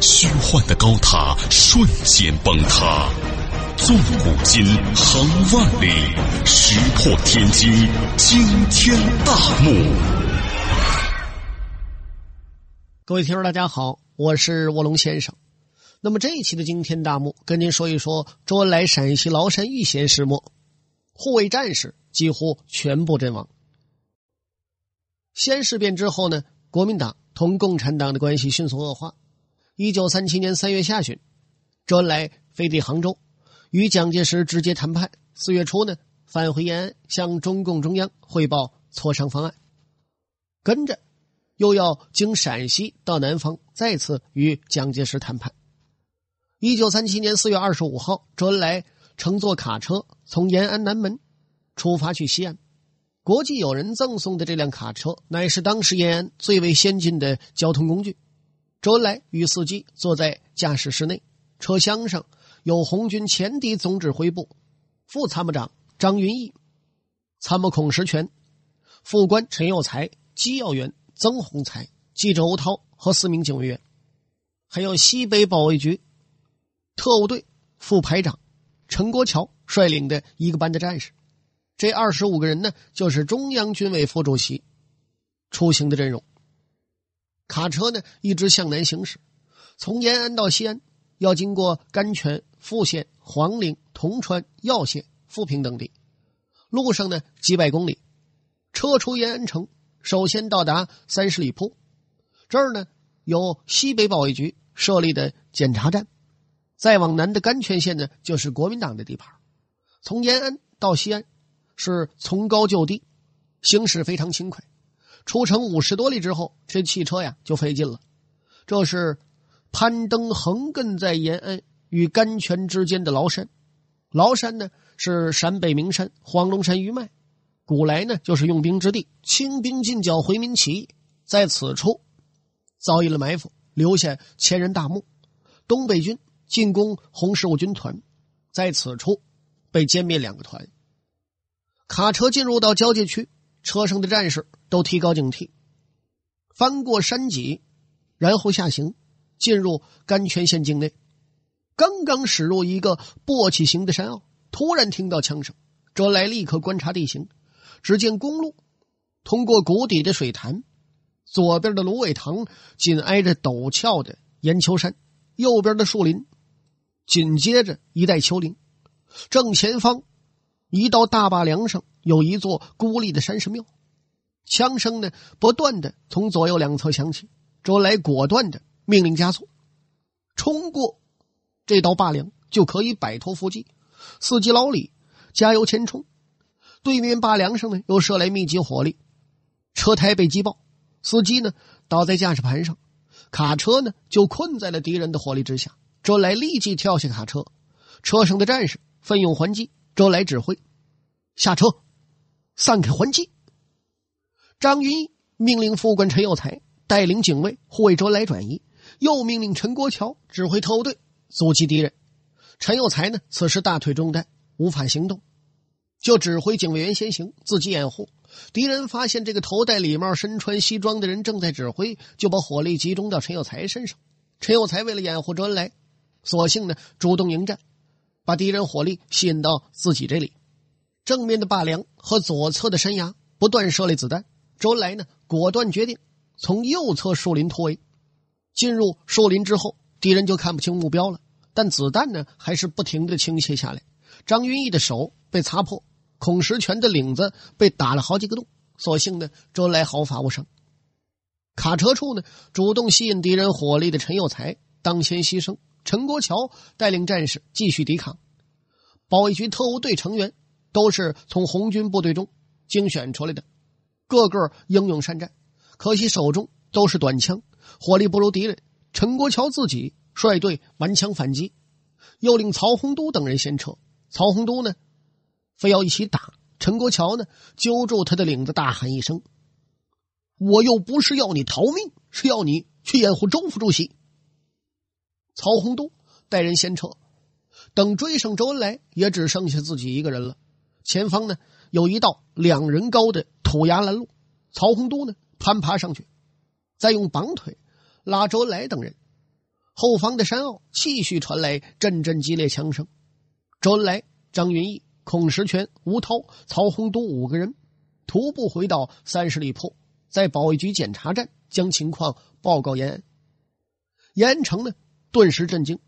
虚幻的高塔瞬间崩塌，纵古今，横万里，石破天惊，惊天大幕。各位听众，大家好，我是卧龙先生。那么这一期的惊天大幕，跟您说一说周恩来陕西崂山遇险始末，护卫战士几乎全部阵亡。西安事变之后呢，国民党同共产党的关系迅速恶化。一九三七年三月下旬，周恩来飞抵杭州，与蒋介石直接谈判。四月初呢，返回延安，向中共中央汇报磋商方案。跟着，又要经陕西到南方，再次与蒋介石谈判。一九三七年四月二十五号，周恩来乘坐卡车从延安南门出发去西安。国际友人赠送的这辆卡车，乃是当时延安最为先进的交通工具。周恩来与司机坐在驾驶室内，车厢上有红军前敌总指挥部副参谋长张云逸、参谋孔石泉、副官陈有才、机要员曾洪才、记者欧涛和四名警卫员，还有西北保卫局特务队副排长陈国桥率领的一个班的战士。这二十五个人呢，就是中央军委副主席出行的阵容。卡车呢一直向南行驶，从延安到西安要经过甘泉、富县、黄陵、铜川、耀县、富平等地，路上呢几百公里。车出延安城，首先到达三十里铺，这儿呢有西北保卫局设立的检查站，再往南的甘泉县呢就是国民党的地盘。从延安到西安是从高就低，行驶非常轻快。出城五十多里之后，这汽车呀就费劲了。这是攀登横亘在延安与甘泉之间的崂山。崂山呢是陕北名山，黄龙山余脉，古来呢就是用兵之地。清兵进剿回民起义，在此处遭遇了埋伏，留下千人大墓。东北军进攻红十五军团，在此处被歼灭两个团。卡车进入到交界区。车上的战士都提高警惕，翻过山脊，然后下行，进入甘泉县境内。刚刚驶入一个簸箕形的山坳，突然听到枪声。周恩来立刻观察地形，只见公路通过谷底的水潭，左边的芦苇塘紧挨着陡峭的岩丘山，右边的树林紧接着一带丘陵，正前方一道大坝梁上。有一座孤立的山神庙，枪声呢不断的从左右两侧响起。周恩来果断的命令加速，冲过这道坝梁就可以摆脱伏击。司机老李加油前冲，对面坝梁上呢又射来密集火力，车胎被击爆，司机呢倒在驾驶盘上，卡车呢就困在了敌人的火力之下。周恩来立即跳下卡车，车上的战士奋勇还击。周恩来指挥下车。散开还击。张云逸命令副官陈有才带领警卫护卫周恩来转移，又命令陈国桥指挥特务队阻击敌人。陈有才呢，此时大腿中弹，无法行动，就指挥警卫员先行，自己掩护。敌人发现这个头戴礼帽、身穿西装的人正在指挥，就把火力集中到陈有才身上。陈有才为了掩护周恩来，索性呢主动迎战，把敌人火力吸引到自己这里。正面的坝梁和左侧的山崖不断射来子弹，周恩来呢果断决定从右侧树林突围。进入树林之后，敌人就看不清目标了，但子弹呢还是不停的倾泻下来。张云逸的手被擦破，孔石泉的领子被打了好几个洞，所幸呢周恩来毫发无伤。卡车处呢主动吸引敌人火力的陈有才当先牺牲，陈国桥带领战士继续抵抗。保卫局特务队成员。都是从红军部队中精选出来的，个个英勇善战。可惜手中都是短枪，火力不如敌人。陈国桥自己率队顽强反击，又令曹洪都等人先撤。曹洪都呢，非要一起打。陈国桥呢，揪住他的领子，大喊一声：“我又不是要你逃命，是要你去掩护周副主席。”曹洪都带人先撤。等追上周恩来，也只剩下自己一个人了。前方呢，有一道两人高的土崖拦路。曹洪都呢，攀爬上去，再用绑腿拉周恩来等人。后方的山坳继续传来阵阵激烈枪声。周恩来、张云逸、孔石全、吴涛、曹洪都五个人徒步回到三十里铺，在保卫局检查站将情况报告延安。延安城呢，顿时震惊。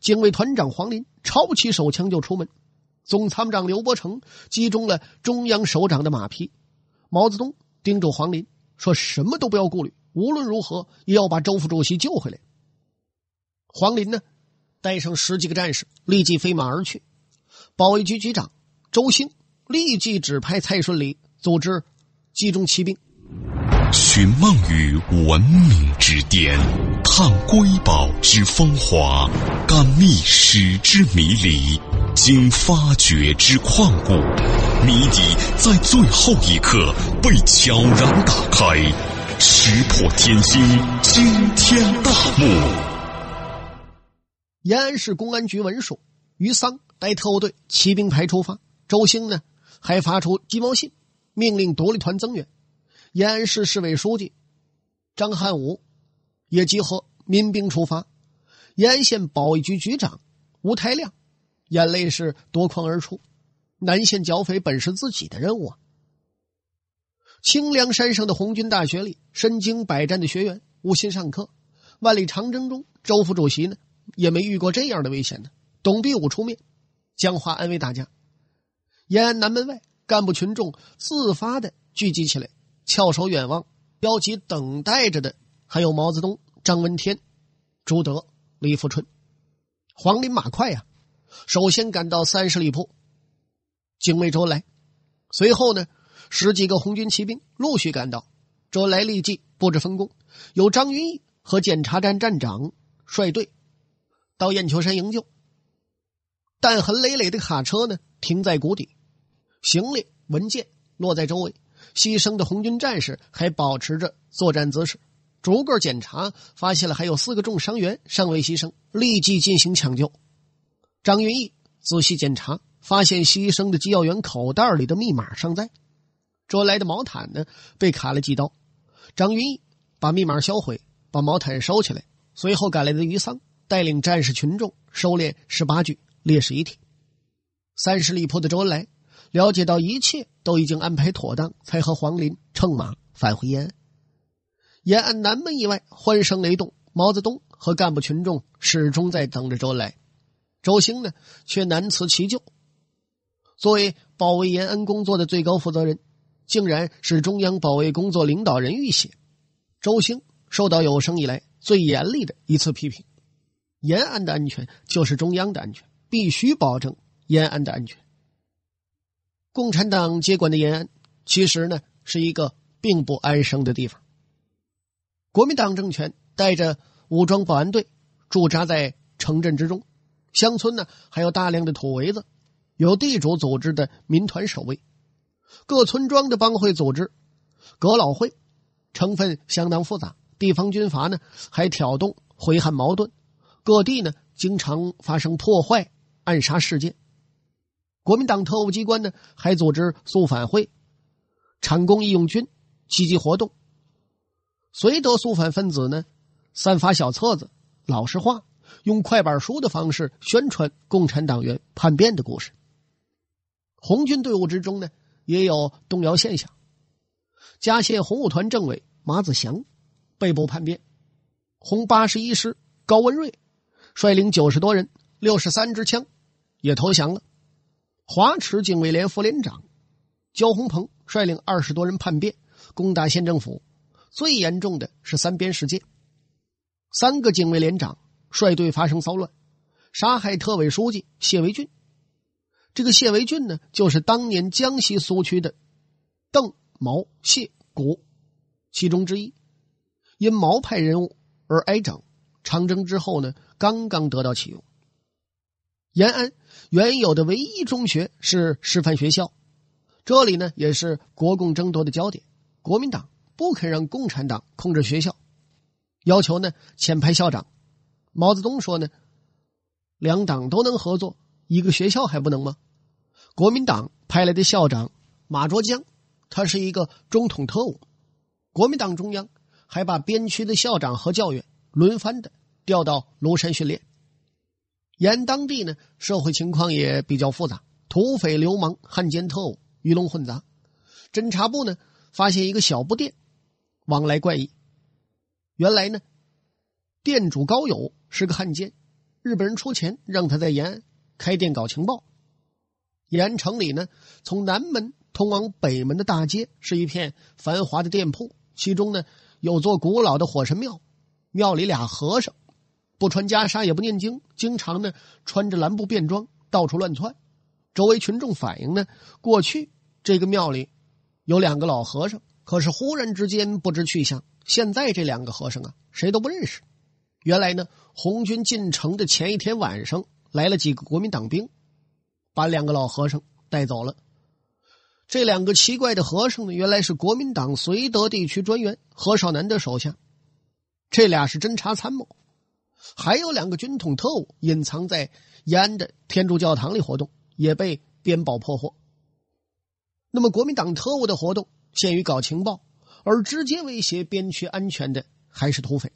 警卫团长黄林抄起手枪就出门，总参谋长刘伯承击中了中央首长的马匹。毛泽东叮嘱黄林说：“什么都不要顾虑，无论如何也要把周副主席救回来。”黄林呢，带上十几个战士立即飞马而去。保卫局局长周兴立即指派蔡顺礼组织集中骑兵。寻梦于文明之巅，探瑰宝之风华，感历史之迷离，经发掘之旷古，谜底在最后一刻被悄然打开，石破天惊，惊天大幕。延安市公安局文书，于桑带特务队骑兵排出发，周兴呢还发出鸡毛信，命令独立团增援。延安市市委书记张汉武也集合民兵出发。延安县保卫局局长吴台亮眼泪是夺眶而出。南线剿匪本是自己的任务啊！清凉山上的红军大学里，身经百战的学员无心上课。万里长征中，周副主席呢也没遇过这样的危险呢。董必武出面讲话安慰大家。延安南门外，干部群众自发的聚集起来。翘首远望，焦急等待着的还有毛泽东、张闻天、朱德、李富春。黄林马快呀，首先赶到三十里铺，警卫周来。随后呢，十几个红军骑兵陆续赶到。周恩来立即布置分工，由张云逸和检查站站长率队到雁丘山营救。弹痕累累的卡车呢，停在谷底，行李文件落在周围。牺牲的红军战士还保持着作战姿势，逐个检查，发现了还有四个重伤员尚未牺牲，立即进行抢救。张云逸仔细检查，发现牺牲的机要员口袋里的密码尚在，捉来的毛毯呢被砍了几刀。张云逸把密码销毁，把毛毯收起来。随后赶来的余桑带领战士群众收敛十八具烈士遗体。三十里铺的周恩来。了解到一切都已经安排妥当，才和黄林乘马返回延安。延安南门以外，欢声雷动，毛泽东和干部群众始终在等着周恩来。周兴呢，却难辞其咎。作为保卫延安工作的最高负责人，竟然是中央保卫工作领导人遇险。周兴受到有生以来最严厉的一次批评：延安的安全就是中央的安全，必须保证延安的安全。共产党接管的延安，其实呢是一个并不安生的地方。国民党政权带着武装保安队驻扎在城镇之中，乡村呢还有大量的土围子，有地主组织的民团守卫，各村庄的帮会组织、阁老会，成分相当复杂。地方军阀呢还挑动回汉矛盾，各地呢经常发生破坏、暗杀事件。国民党特务机关呢，还组织肃反会、产工义勇军积极活动。绥德肃反分子呢，散发小册子、老实话，用快板书的方式宣传共产党员叛变的故事。红军队伍之中呢，也有动摇现象。嘉县红五团政委马子祥被捕叛变，红八十一师高文瑞率领九十多人、六十三支枪也投降了。华池警卫连副连长焦红鹏率领二十多人叛变，攻打县政府。最严重的是三边事件，三个警卫连长率队发生骚乱，杀害特委书记谢维俊。这个谢维俊呢，就是当年江西苏区的邓毛谢谷其中之一，因毛派人物而挨整。长征之后呢，刚刚得到启用。延安原有的唯一中学是师范学校，这里呢也是国共争夺的焦点。国民党不肯让共产党控制学校，要求呢遣派校长。毛泽东说呢，两党都能合作，一个学校还不能吗？国民党派来的校长马卓江，他是一个中统特务。国民党中央还把边区的校长和教员轮番的调到庐山训练。沿当地呢，社会情况也比较复杂，土匪、流氓、汉奸、特务鱼龙混杂。侦察部呢，发现一个小布店，往来怪异。原来呢，店主高友是个汉奸，日本人出钱让他在延安开店搞情报。延安城里呢，从南门通往北门的大街是一片繁华的店铺，其中呢有座古老的火神庙，庙里俩和尚。不穿袈裟也不念经，经常呢穿着蓝布便装到处乱窜。周围群众反映呢，过去这个庙里有两个老和尚，可是忽然之间不知去向。现在这两个和尚啊，谁都不认识。原来呢，红军进城的前一天晚上，来了几个国民党兵，把两个老和尚带走了。这两个奇怪的和尚呢，原来是国民党绥德地区专员何绍南的手下，这俩是侦察参谋。还有两个军统特务隐藏在延安的天主教堂里活动，也被边保破获。那么，国民党特务的活动限于搞情报，而直接威胁边区安全的还是土匪。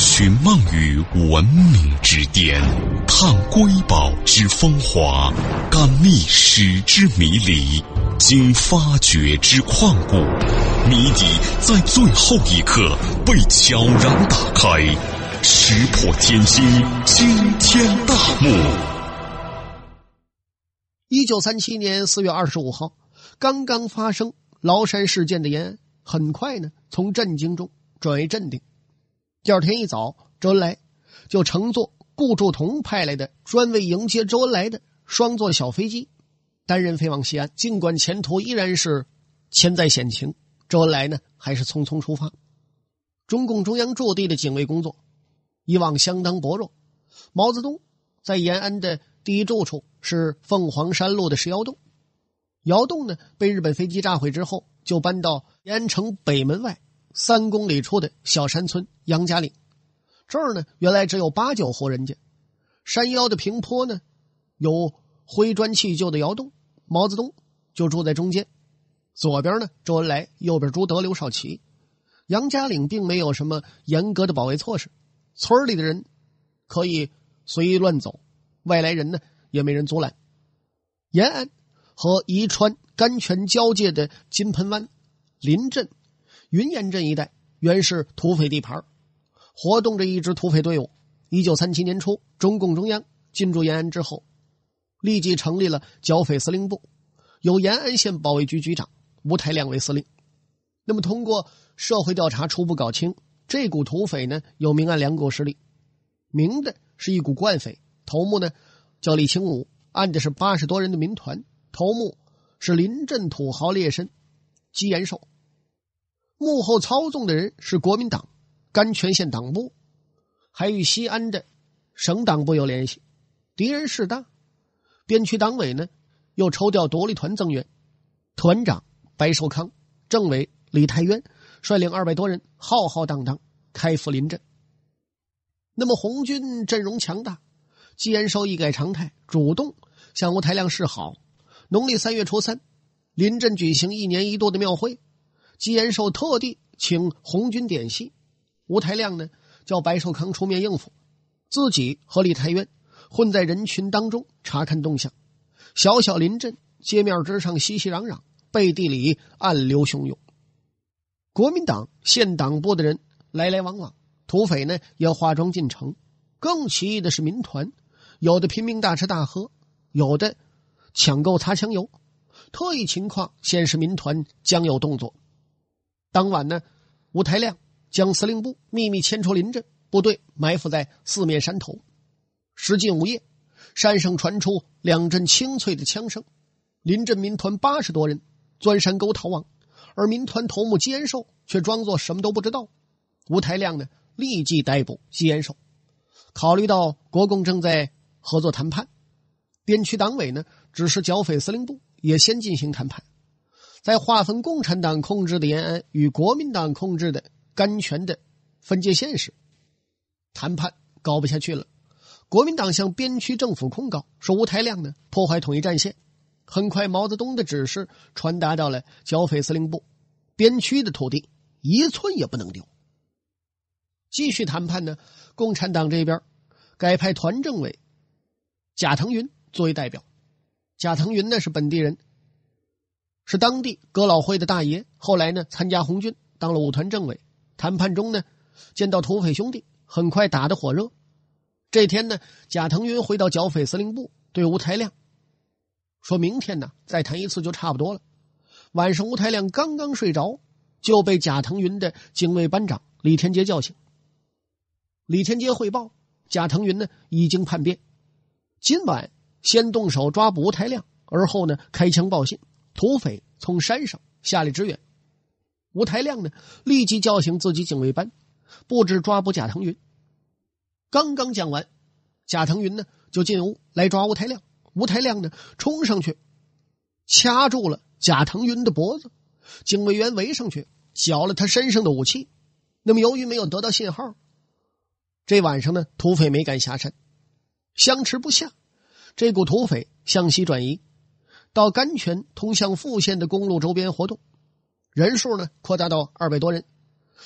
寻梦于文明之巅，探瑰宝之风华，感历史之迷离，经发掘之旷古，谜底在最后一刻被悄然打开。石破天惊，惊天大幕。一九三七年四月二十五号，刚刚发生崂山事件的延安，很快呢从震惊中转为镇定。第二天一早，周恩来就乘坐顾祝同派来的专为迎接周恩来的双座小飞机，单人飞往西安。尽管前途依然是千载险情，周恩来呢还是匆匆出发。中共中央驻地的警卫工作。以往相当薄弱。毛泽东在延安的第一住处是凤凰山路的石窑洞，窑洞呢被日本飞机炸毁之后，就搬到延安城北门外三公里处的小山村杨家岭。这儿呢原来只有八九户人家，山腰的平坡呢有灰砖砌就的窑洞，毛泽东就住在中间。左边呢周恩来，右边朱德、刘少奇。杨家岭并没有什么严格的保卫措施。村里的人可以随意乱走，外来人呢也没人阻拦。延安和宜川甘泉交界的金盆湾、临镇、云岩镇一带，原是土匪地盘，活动着一支土匪队伍。一九三七年初，中共中央进驻延安之后，立即成立了剿匪司令部，由延安县保卫局局长吴台亮为司令。那么，通过社会调查，初步搞清。这股土匪呢，有明暗两股势力，明的是一股惯匪，头目呢叫李清武，暗的是八十多人的民团，头目是临镇土豪劣绅姬延寿，幕后操纵的人是国民党甘泉县党部，还与西安的省党部有联系，敌人势大，边区党委呢又抽调独立团增援，团长白寿康，政委李泰渊。率领二百多人浩浩荡荡开赴临镇。那么红军阵容强大，季延寿一改常态，主动向吴台亮示好。农历三月初三，临镇举行一年一度的庙会，季延寿特地请红军点戏。吴台亮呢，叫白寿康出面应付，自己和李太渊混在人群当中查看动向。小小临镇街面之上熙熙攘攘，背地里暗流汹涌。国民党县党部的人来来往往，土匪呢也化妆进城。更奇异的是，民团有的拼命大吃大喝，有的抢购擦枪油。特异情况显示，民团将有动作。当晚呢，吴台亮将司令部秘密迁出林镇，部队埋伏在四面山头。时近午夜，山上传出两阵清脆的枪声，林镇民团八十多人钻山沟逃亡。而民团头目吉延寿却装作什么都不知道。吴台亮呢，立即逮捕吉延寿。考虑到国共正在合作谈判。边区党委呢，指示剿匪司令部也先进行谈判，在划分共产党控制的延安与国民党控制的甘泉的分界线时，谈判搞不下去了。国民党向边区政府控告说吴台亮呢破坏统一战线。很快，毛泽东的指示传达到了剿匪司令部，边区的土地一寸也不能丢。继续谈判呢，共产党这边改派团政委贾腾云作为代表。贾腾云呢是本地人，是当地哥老会的大爷，后来呢参加红军，当了五团政委。谈判中呢，见到土匪兄弟，很快打得火热。这天呢，贾腾云回到剿匪司令部，对吴台亮。说明天呢，再谈一次就差不多了。晚上，吴台亮刚刚睡着，就被贾腾云的警卫班长李天杰叫醒。李天杰汇报，贾腾云呢已经叛变，今晚先动手抓捕吴台亮，而后呢开枪报信，土匪从山上下来支援。吴台亮呢立即叫醒自己警卫班，布置抓捕贾腾云。刚刚讲完，贾腾云呢就进屋来抓吴台亮。吴台亮呢，冲上去，掐住了贾腾云的脖子。警卫员围上去，缴了他身上的武器。那么，由于没有得到信号，这晚上呢，土匪没敢下山，相持不下。这股土匪向西转移，到甘泉通向富县的公路周边活动，人数呢扩大到二百多人。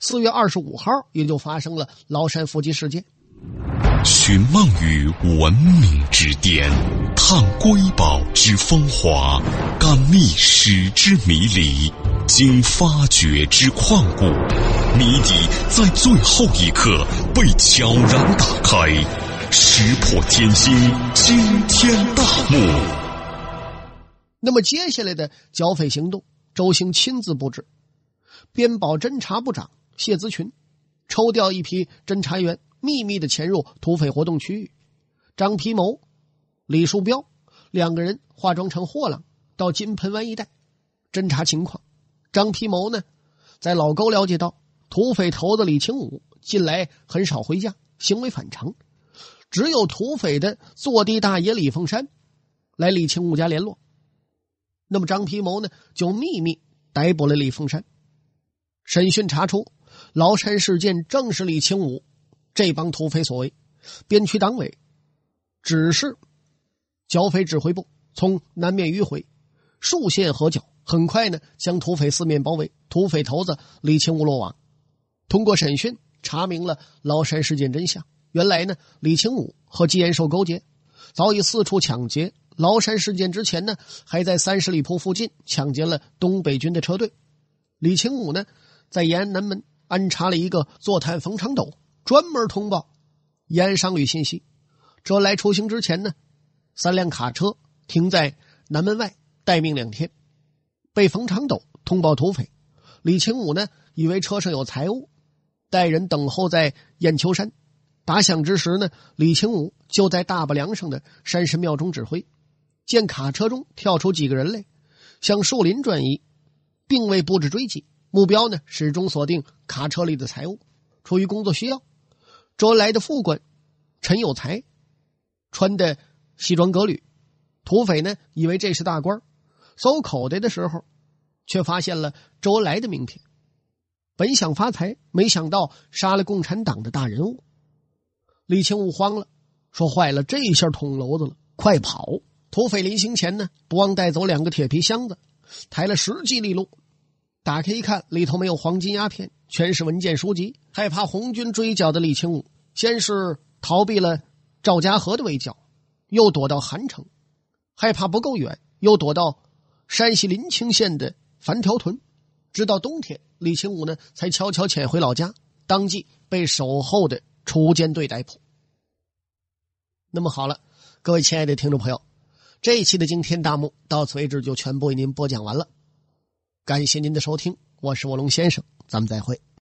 四月二十五号，也就发生了崂山伏击事件。寻梦于文明之巅，探瑰宝之风华，感历史之迷离，经发掘之旷古，谜底在最后一刻被悄然打开，石破天惊，惊天大幕。那么接下来的剿匪行动，周兴亲自布置，边保侦察部长谢子群抽调一批侦查员。秘密的潜入土匪活动区域，张皮谋、李树标两个人化妆成货郎，到金盆湾一带侦查情况。张皮谋呢，在老沟了解到土匪头子李清武近来很少回家，行为反常，只有土匪的坐地大爷李凤山来李清武家联络。那么张皮谋呢，就秘密逮捕了李凤山。审讯查出，崂山事件正是李清武。这帮土匪所为，边区党委指示剿匪指挥部从南面迂回，数线合剿，很快呢将土匪四面包围，土匪头子李清武落网。通过审讯，查明了崂山事件真相。原来呢，李清武和吉延寿勾结，早已四处抢劫。崂山事件之前呢，还在三十里铺附近抢劫了东北军的车队。李清武呢，在延安南门安插了一个坐探冯长斗。专门通报延安商旅信息。周恩来出行之前呢，三辆卡车停在南门外待命两天，被冯长斗通报土匪。李清武呢，以为车上有财物，带人等候在雁丘山。打响之时呢，李清武就在大巴梁上的山神庙中指挥。见卡车中跳出几个人来，向树林转移，并未布置追击，目标呢始终锁定卡车里的财物。出于工作需要。周恩来的副官陈有才穿的西装革履，土匪呢以为这是大官，搜口袋的时候，却发现了周恩来的名片。本想发财，没想到杀了共产党的大人物。李清武慌了，说：“坏了，这一下捅娄子了，快跑！”土匪临行前呢，不忘带走两个铁皮箱子，抬了十几里路。打开一看，里头没有黄金鸦片，全是文件书籍。害怕红军追剿的李清武，先是逃避了赵家河的围剿，又躲到韩城；害怕不够远，又躲到山西临清县的樊条屯。直到冬天，李清武呢才悄悄潜回老家，当即被守候的锄奸队逮捕。那么好了，各位亲爱的听众朋友，这一期的惊天大幕到此为止，就全部为您播讲完了。感谢您的收听，我是卧龙先生，咱们再会。